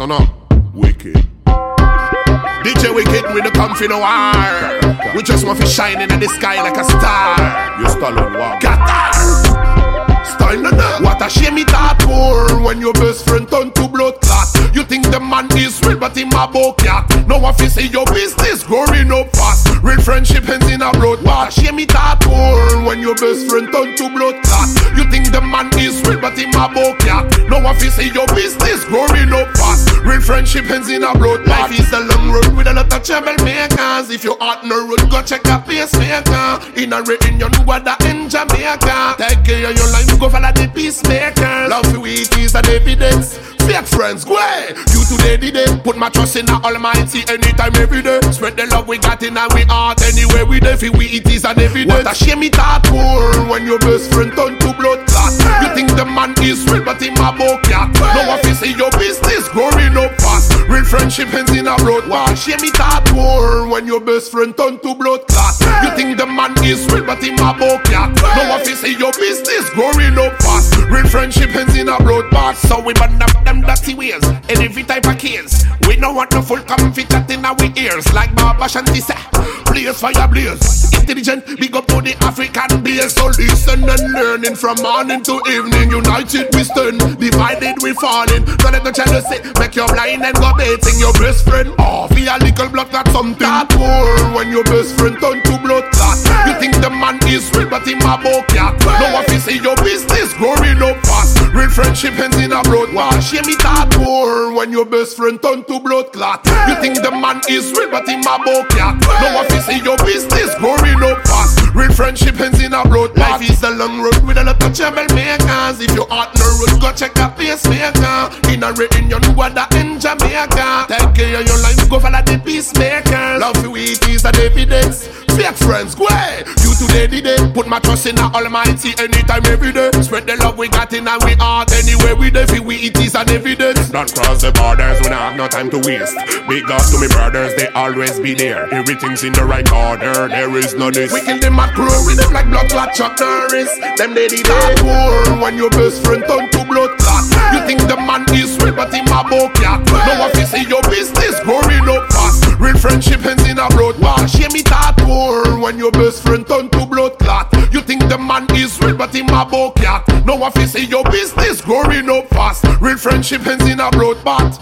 I know wicked. DJ Wycked with the comfy no war. We just want to shine in the sky like a star. You stolen what? Qatar. Style no. What a shame it at war when your best friend turn to blood clot. You think the man is real, but him a cat. No one fi see your business growing up fast. Real friendship ends in a blood bath. Shame it at war when your best friend turn to blood clot. You think the man is real, but him a cat. No one fi see your business growing up fast. Real friendship ends in a blood bath. Life is a long road with a lot of troublemakers. If you out no road, go check a pacemaker. In a reunion, what the in Jamaica. Take care of your life, go follow the peacemaker. Love you it is an evidence. Fake friends, go. You today did it. Put my trust in the Almighty anytime, every day. Spread the love we got in our heart anywhere we dey. Fi we it is an evidence. What a shame it at poor when your best friend turn to blood clot. You think the man is real, but in him a cat. No one see your business growing up. Real friendship ends in a blood war. Shame it at poor when your best friend turn to blood clot. You think the man is real, but him a cat. No one see your business growing up fast. Real friendship ends in a blood bath. So we burn up them dirty ways in every type of case. We don't want no full comfy chat in our ears like Bobo Shanti say. Blaze fire blaze. Intelligent, big up to the African base. So listen and learning from morning to evening. United we stand, divided we falling. Don't let the jealousy make you blind and go baiting your best friend. Oh, feel a little blood got something. That war when your best friend turn to blood clot. You think the man is real, but him a cat. No one see your business growing up fast. Real friendship ends in a blood war. Shame it at war when your best friend turn to blood clot. You think the man is real, but in him a cat. No one see your business growing up fast. Real friendship ends in a blood Life is a long road with a lot of troublemakers. If you out no road, go check a pacemaker. In a reunion, what the in Jamaica. Take care of your life, go follow the peacemaker. Love you it is an evidence. Fake friends, go. You today it. Put my trust in the Almighty anytime, every day. Spread the love we got in our heart anywhere we dey. Fi we it is an evidence. Don't cross the borders, we don't have no time to waste. Big ups to me brothers, they always be there. Everything's in the right order, there is no this. We kill them at crew with them like blood clot Chuck. Them they did that war when your best friend turn to blood clot. You think the man is real, but him a cat. No one see your business growing up fast. Real friendship ends best friend turn to blood clot. You think the man is real, but him a cat. No one see your business growing up fast. Real friendship ends in a blood bath.